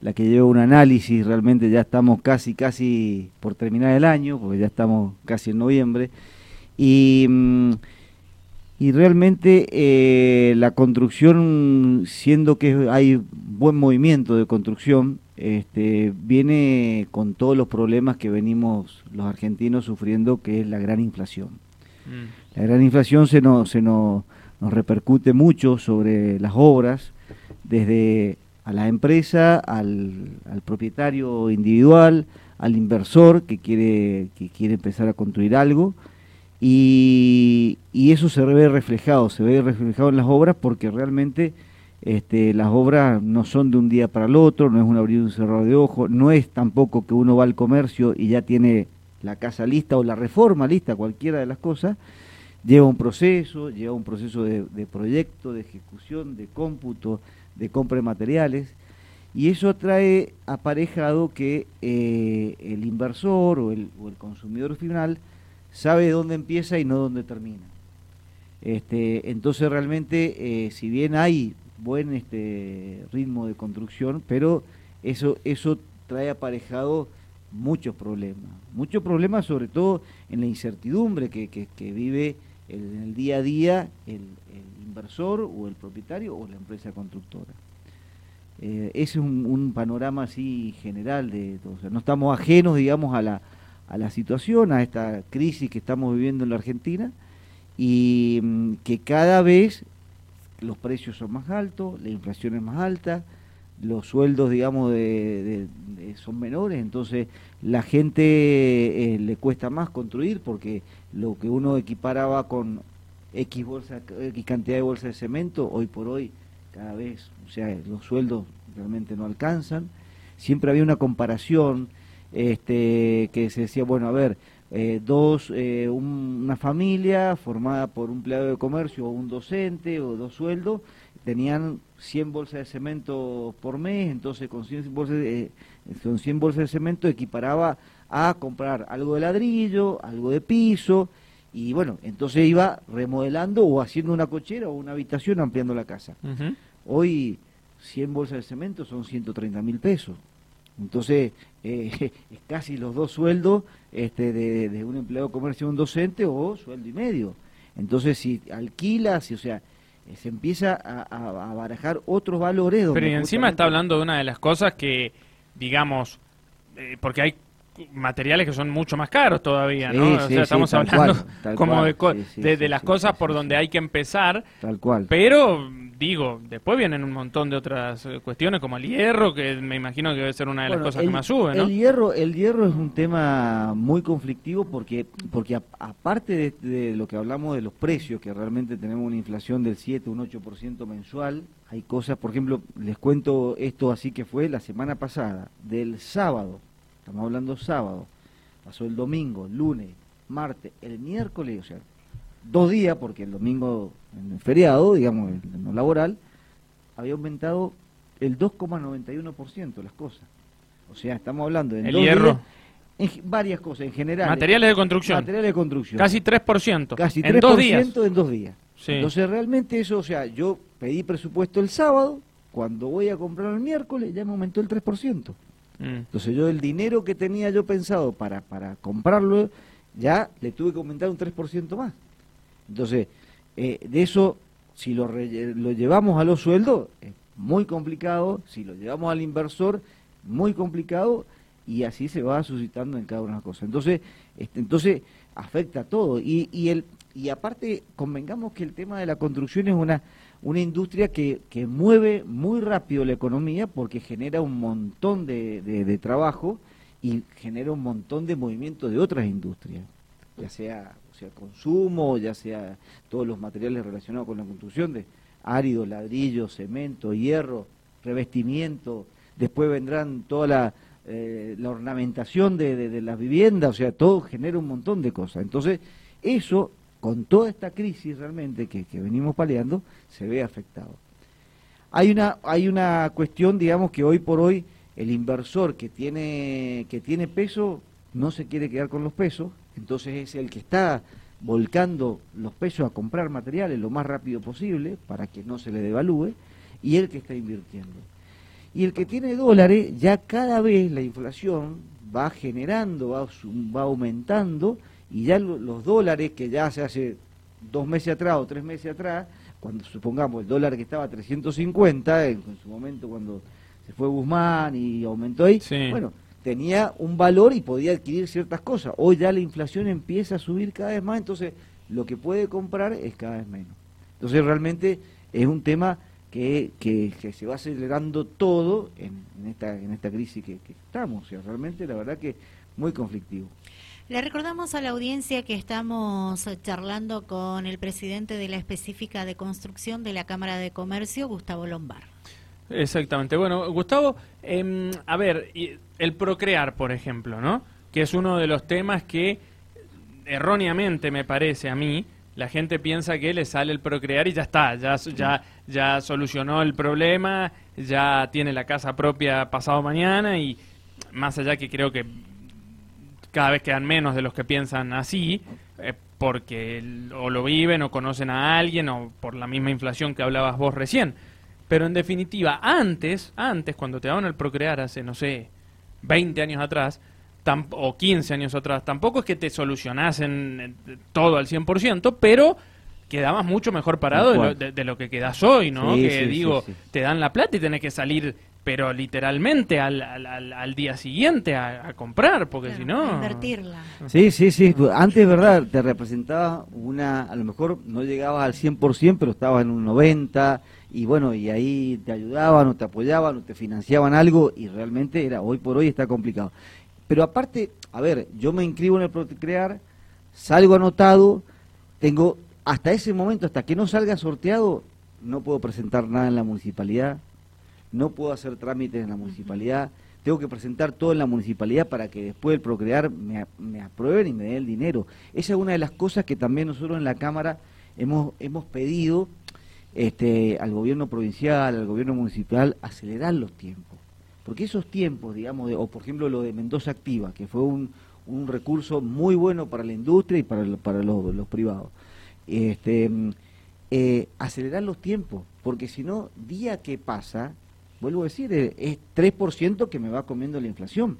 la que lleva un análisis, realmente ya estamos casi, casi por terminar el año, porque ya estamos casi en noviembre, y, mm, y realmente eh, la construcción, siendo que hay buen movimiento de construcción, este, viene con todos los problemas que venimos los argentinos sufriendo, que es la gran inflación. Mm. La gran inflación se nos, se nos, nos repercute mucho sobre las obras, desde a la empresa, al, propietario individual, al inversor que quiere, que quiere empezar a construir algo. Y, eso se ve reflejado, se ve reflejado en las obras porque realmente este, las obras no son de un día para el otro, no es un abrir y un cerrar de ojos, no es tampoco que uno va al comercio y ya tiene la casa lista o la reforma lista, cualquiera de las cosas, lleva un proceso, lleva un proceso de, proyecto, de ejecución, de cómputo, de compra de materiales, y eso trae aparejado que eh, el inversor o el, consumidor final sabe dónde empieza y no dónde termina. Este, entonces realmente, eh, si bien hay buen este, ritmo de construcción, pero eso, eso trae aparejado muchos problemas, muchos problemas sobre todo en la incertidumbre que, que, vive en el día a día el, inversor o el propietario o la empresa constructora. Eh, ese es un, panorama así general de todo. no estamos ajenos, digamos, a la, a la situación, a esta crisis que estamos viviendo en la Argentina y mm, que cada vez los precios son más altos, la inflación es más alta, los sueldos, digamos, de, son menores, entonces la gente eh, le cuesta más construir porque lo que uno equiparaba con X, bolsa, X cantidad de bolsas de cemento, hoy por hoy cada vez, o sea, los sueldos realmente no alcanzan. Siempre había una comparación este, que se decía, bueno, a ver, eh, dos, eh, una familia formada por un empleado de comercio o un docente o dos sueldos, tenían 100 bolsas de cemento por mes, entonces con 100 bolsas de, con 100 bolsas de cemento equiparaba a comprar algo de ladrillo, algo de piso, y bueno, entonces iba remodelando o haciendo una cochera o una habitación ampliando la casa. Hoy 100 bolsas de cemento son 130 mil pesos. Entonces, eh, es casi los dos sueldos este, de, un empleado comercio, un docente o sueldo y medio. Entonces, si alquila, si, o sea, eh, se empieza a, barajar otros valores. Pero y encima está hablando de una de las cosas que, digamos, eh, porque hay materiales que son mucho más caros todavía, ¿no? o sea, estamos hablando como de, de, las cosas por donde hay que empezar. Tal cual. Pero, digo, después vienen un montón de otras eh, cuestiones como el hierro, que me imagino que debe ser una de las cosas que más sube, ¿no? El hierro, el hierro es un tema muy conflictivo porque, porque aparte de, lo que hablamos de los precios, que realmente tenemos una inflación del 7, un 8% mensual, hay cosas, por ejemplo, les cuento esto así que fue la semana pasada, del sábado estamos hablando sábado, pasó el domingo, lunes, martes, el miércoles, o sea, dos días, porque el domingo en el feriado, digamos, en lo laboral, había aumentado el 2,91% las cosas. O sea, estamos hablando de... El hierro. en varias cosas, en general. Materiales de construcción. Materiales de construcción. Casi 3%. Casi 3% en dos días. en dos días. Entonces, realmente eso, o sea, yo pedí presupuesto el sábado, cuando voy a comprar el miércoles ya me aumentó el 3%. Mm. Entonces yo el dinero que tenía yo pensado para, para comprarlo, ya le tuve que aumentar un 3% más. Entonces, eh, de eso, si lo, lo llevamos a los sueldos, es muy complicado, si lo llevamos al inversor, muy complicado, y así se va suscitando en cada una de las cosas. Entonces, este, entonces afecta todo. Y, y, el, y aparte, convengamos que el tema de la construcción es una una industria que, que mueve muy rápido la economía porque genera un montón de, de, trabajo y genera un montón de movimiento de otras industrias, ya sea, o sea consumo, ya sea todos los materiales relacionados con la construcción de árido, ladrillo, cemento, hierro, revestimiento, después vendrán toda la, eh, la ornamentación de, de, de las viviendas, o sea, todo genera un montón de cosas. Entonces, eso con toda esta crisis realmente que, venimos paleando, se ve afectado. Hay una, hay una cuestión, digamos, que hoy por hoy el inversor que tiene, que tiene peso no se quiere quedar con los pesos, entonces es el que está volcando los pesos a comprar materiales lo más rápido posible para que no se le devalúe y el que está invirtiendo. Y el que tiene dólares, ya cada vez la inflación va generando, va, va aumentando, y ya los dólares que ya se hace dos meses atrás o tres meses atrás, cuando supongamos el dólar que estaba a 350, en, su momento cuando se fue Guzmán y aumentó ahí, bueno, tenía un valor y podía adquirir ciertas cosas. Hoy ya la inflación empieza a subir cada vez más, entonces lo que puede comprar es cada vez menos. Entonces realmente es un tema que, que, se va acelerando todo en, esta, en esta crisis que, estamos. O realmente la verdad que muy conflictivo. Le recordamos a la audiencia que estamos charlando con el presidente de la específica de construcción de la Cámara de Comercio, Gustavo Lombard. Exactamente. Bueno, Gustavo, em, a ver, el procrear, por ejemplo, ¿no? Que es uno de los temas que erróneamente me parece a mí, la gente piensa que le sale el procrear y ya está, ya, ya, ya solucionó el problema, ya tiene la casa propia pasado mañana y más allá que creo que cada vez quedan menos de los que piensan así, eh, porque o lo viven o conocen a alguien o por la misma inflación que hablabas vos recién. Pero en definitiva, antes, antes, cuando te daban el procrear hace, no sé, 20 años atrás, o 15 años atrás, tampoco es que te solucionasen eh, todo al 100%, pero quedabas mucho mejor parado de lo, que quedas hoy, ¿no? que digo, te dan la plata y tenés que salir pero literalmente al, al, día siguiente a, comprar, porque si no... Invertirla. Sí, sí, sí. Antes, ¿verdad? Te representaba una, a lo mejor no llegabas al 100%, pero estabas en un 90%, y bueno, y ahí te ayudaban o te apoyaban o te financiaban algo, y realmente era, hoy por hoy está complicado. Pero aparte, a ver, yo me inscribo en el Protecrear, salgo anotado, tengo, hasta ese momento, hasta que no salga sorteado, no puedo presentar nada en la municipalidad, no puedo hacer trámites en la municipalidad, tengo que presentar todo en la municipalidad para que después el Procrear me, me aprueben y me den el dinero. Esa es una de las cosas que también nosotros en la Cámara hemos, hemos pedido este, al gobierno provincial, al gobierno municipal, acelerar los tiempos. Porque esos tiempos, digamos, o por ejemplo lo de Mendoza Activa, que fue un, un recurso muy bueno para la industria y para, para los, los privados, este, eh, acelerar los tiempos, porque si no, día que pasa, vuelvo a decir, es 3% que me va comiendo la inflación.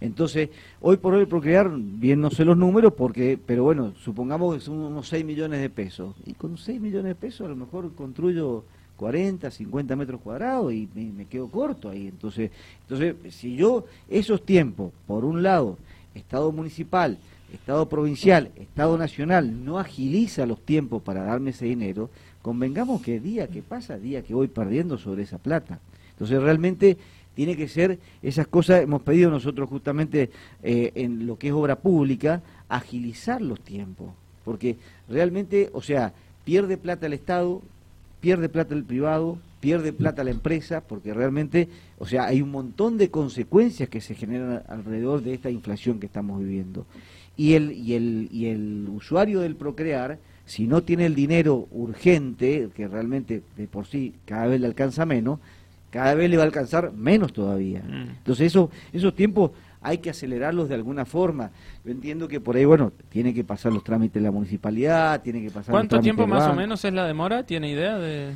Entonces, hoy por hoy Procrear, bien no sé los números, porque pero bueno, supongamos que son unos 6 millones de pesos. Y con 6 millones de pesos a lo mejor construyo 40, 50 metros cuadrados y me, quedo corto ahí. Entonces, entonces, si yo esos tiempos, por un lado, Estado municipal, Estado provincial, Estado nacional, no agiliza los tiempos para darme ese dinero, convengamos que día que pasa, día que voy perdiendo sobre esa plata. Entonces realmente tiene que ser esas cosas, hemos pedido nosotros justamente eh, en lo que es obra pública, agilizar los tiempos, porque realmente, o sea, pierde plata el Estado, pierde plata el privado, pierde plata la empresa, porque realmente, o sea, hay un montón de consecuencias que se generan alrededor de esta inflación que estamos viviendo. Y el, y el, y el usuario del Procrear, si no tiene el dinero urgente, que realmente de por sí cada vez le alcanza menos, cada vez le va a alcanzar menos todavía. Mm. Entonces eso, esos tiempos hay que acelerarlos de alguna forma. Yo entiendo que por ahí, bueno, tiene que pasar los trámites de la municipalidad, tiene que pasar... ¿Cuánto tiempo más o menos es la demora? ¿Tiene idea de...?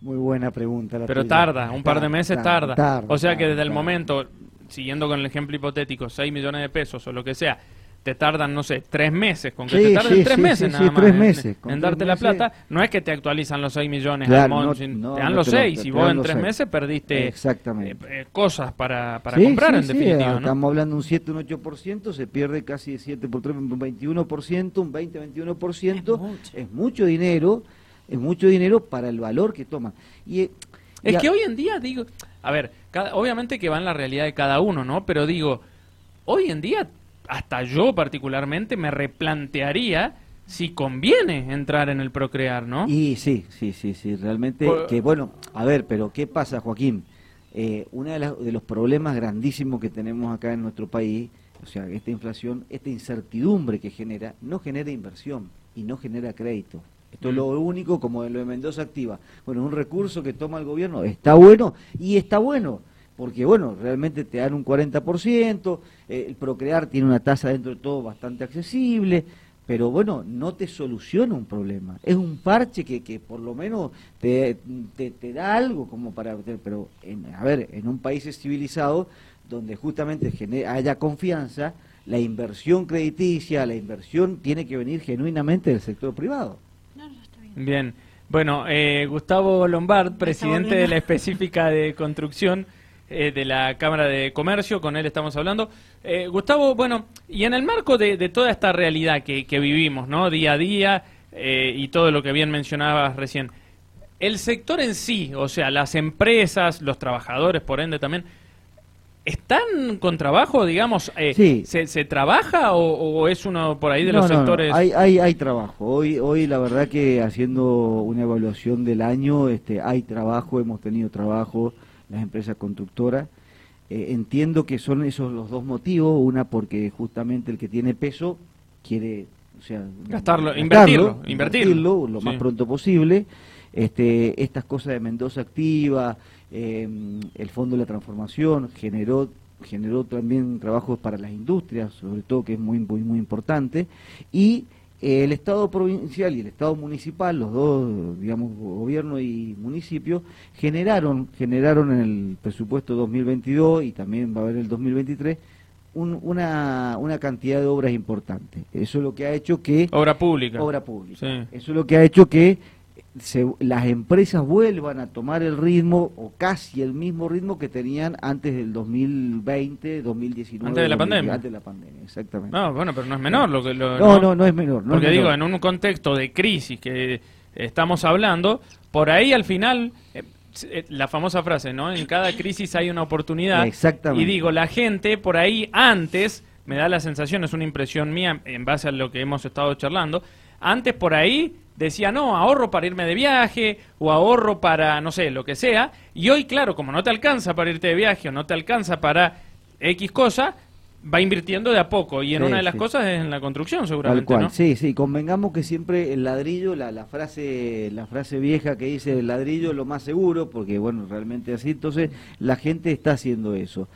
Muy buena pregunta. Pero tarda, un par de meses tarda. o sea que desde el momento, siguiendo con el ejemplo hipotético, 6 millones de pesos o lo que sea, te tardan, no sé, tres meses, con que te tarden tres meses nada más meses, en, darte la plata, no es que te actualizan los 6 millones te dan los 6 y vos en tres meses perdiste Exactamente. Eh, eh, cosas para, para comprar en definitiva. Estamos hablando de un 7, un 8%, se pierde casi 7 por 3, un 21%, un 20, 21%, es mucho, dinero, es mucho dinero para el valor que toma. Y, eh, es que hoy en día, digo, a ver, obviamente que va en la realidad de cada uno, ¿no? Pero digo, hoy en día hasta yo particularmente me replantearía si conviene entrar en el procrear, ¿no? Y sí, sí, sí, sí, realmente que bueno, a ver, pero ¿qué pasa, Joaquín? Eh, uno de, de, los problemas grandísimos que tenemos acá en nuestro país, o sea, esta inflación, esta incertidumbre que genera, no genera inversión y no genera crédito. Esto es lo mm. único, como lo de Mendoza Activa. Bueno, un recurso que toma el gobierno está bueno y está bueno porque bueno, realmente te dan un 40%, eh, el procrear tiene una tasa dentro de todo bastante accesible, pero bueno, no te soluciona un problema. Es un parche que, que por lo menos te, te, da algo como para... Pero, a ver, en un país civilizado, donde justamente haya confianza, la inversión crediticia, la inversión tiene que venir genuinamente del sector privado. bien. Bueno, eh, Gustavo Lombard, presidente de la específica de construcción eh, de la Cámara de Comercio, con él estamos hablando. Eh, Gustavo, bueno, y en el marco de, toda esta realidad que, vivimos, ¿no? Día a día y todo lo que bien mencionabas recién, el sector en sí, o sea, las empresas, los trabajadores, por ende también, ¿Están con trabajo, digamos? Eh, ¿se, trabaja o, es uno por ahí de los sectores? Hay, hay, hay, trabajo. Hoy, hoy la verdad que haciendo una evaluación del año, este, hay trabajo, hemos tenido trabajo las empresas constructoras. Eh, entiendo que son esos los dos motivos. Una porque justamente el que tiene peso quiere, o sea, gastarlo, invertirlo, invertirlo, lo más pronto posible. Este, estas cosas de Mendoza Activa, eh, el Fondo de la Transformación generó generó también trabajos para las industrias, sobre todo que es muy muy muy importante y el Estado provincial y el Estado municipal, los dos, digamos, gobierno y municipio, generaron, generaron en el presupuesto 2022 y también va a haber el 2023 una, una cantidad de obras importantes. Eso es lo que ha hecho que... Obra pública. Obra pública. Eso es lo que ha hecho que las empresas vuelvan a tomar el ritmo o casi el mismo ritmo que tenían antes del 2020, 2019. Antes de la pandemia. Antes de la pandemia, exactamente. No, bueno, pero no es menor lo que... Lo, no, no, no, es menor. porque digo, en un contexto de crisis que estamos hablando, por ahí al final... Eh, eh, la famosa frase, ¿no? En cada crisis hay una oportunidad. Exactamente. Y digo, la gente por ahí antes, me da la sensación, es una impresión mía en base a lo que hemos estado charlando, antes por ahí decía, no, ahorro para irme de viaje o ahorro para, no sé, lo que sea. Y hoy, claro, como no te alcanza para irte de viaje o no te alcanza para X cosa, va invirtiendo de a poco. Y en una de las cosas es en la construcción, seguramente. Tal Sí, sí, convengamos que siempre el ladrillo, la, la, frase, la frase vieja que dice el ladrillo es lo más seguro, porque bueno, realmente así, entonces la gente está haciendo eso.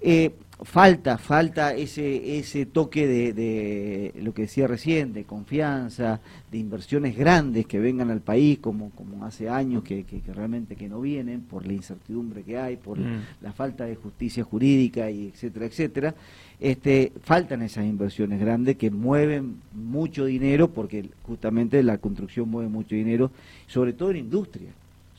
Eh, falta, falta ese, ese toque de, lo que decía recién, de confianza, de inversiones grandes que vengan al país, como, como hace años que, que, realmente que no vienen, por la incertidumbre que hay, por mm. la falta de justicia jurídica, y etcétera, etcétera. Este, faltan esas inversiones grandes que mueven mucho dinero, porque justamente la construcción mueve mucho dinero, sobre todo en industria,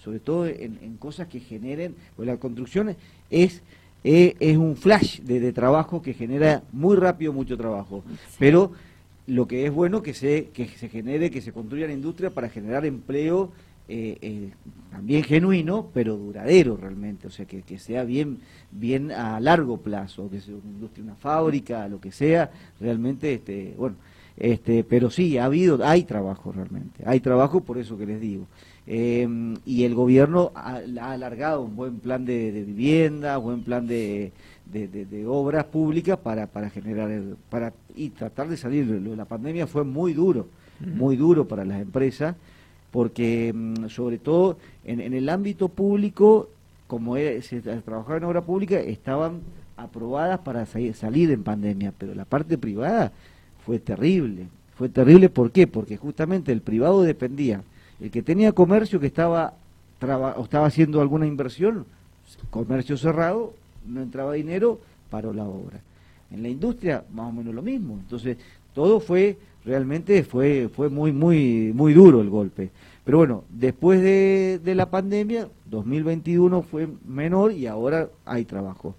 sobre todo en, en cosas que generen, pues la construcción es eh, es un flash de, trabajo que genera muy rápido mucho trabajo. Pero lo que es bueno que se, que se genere, que se construya la industria para generar empleo eh, eh, también genuino, pero duradero realmente, o sea, que, que, sea bien, bien a largo plazo, que sea una industria, una fábrica, lo que sea, realmente, este, bueno, este, pero sí, ha habido, hay trabajo realmente, hay trabajo por eso que les digo. Em, y el gobierno ha, alargado un buen plan de, vivienda, buen plan de, de, obras públicas para, para generar para y tratar de salir. La pandemia fue muy duro, muy duro para las empresas, porque em, sobre todo en, en, el ámbito público, como se trabajaba en obra pública, estaban aprobadas para salir en pandemia, pero la parte privada fue terrible. Fue terrible, ¿por qué? Porque justamente el privado dependía el que tenía comercio que estaba, o estaba haciendo alguna inversión, comercio cerrado, no entraba dinero, paró la obra. En la industria, más o menos lo mismo. Entonces, todo fue, realmente fue, fue muy, muy, muy duro el golpe. Pero bueno, después de, de la pandemia, 2021 fue menor y ahora hay trabajo.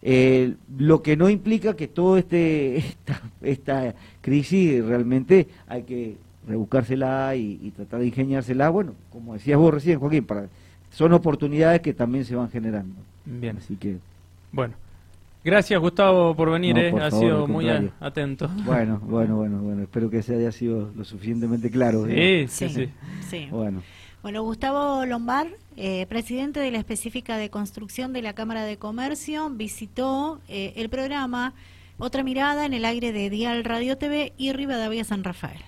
Eh, lo que no implica que todo este esta, esta crisis realmente hay que rebuscársela y, tratar de ingeniársela, bueno, como decías vos recién, Joaquín, para, son oportunidades que también se van generando. Bien. Así que. Bueno. Gracias, Gustavo, por venir, eh. ha sido muy atento. Bueno, bueno, bueno, bueno, espero que se haya sido lo suficientemente claro. Sí, sí, sí, Bueno. Bueno, Gustavo Lombard, eh, presidente de la específica de construcción de la Cámara de Comercio, visitó eh, el programa Otra Mirada en el aire de Dial Radio TV y Rivadavia San Rafael.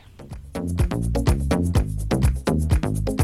thank you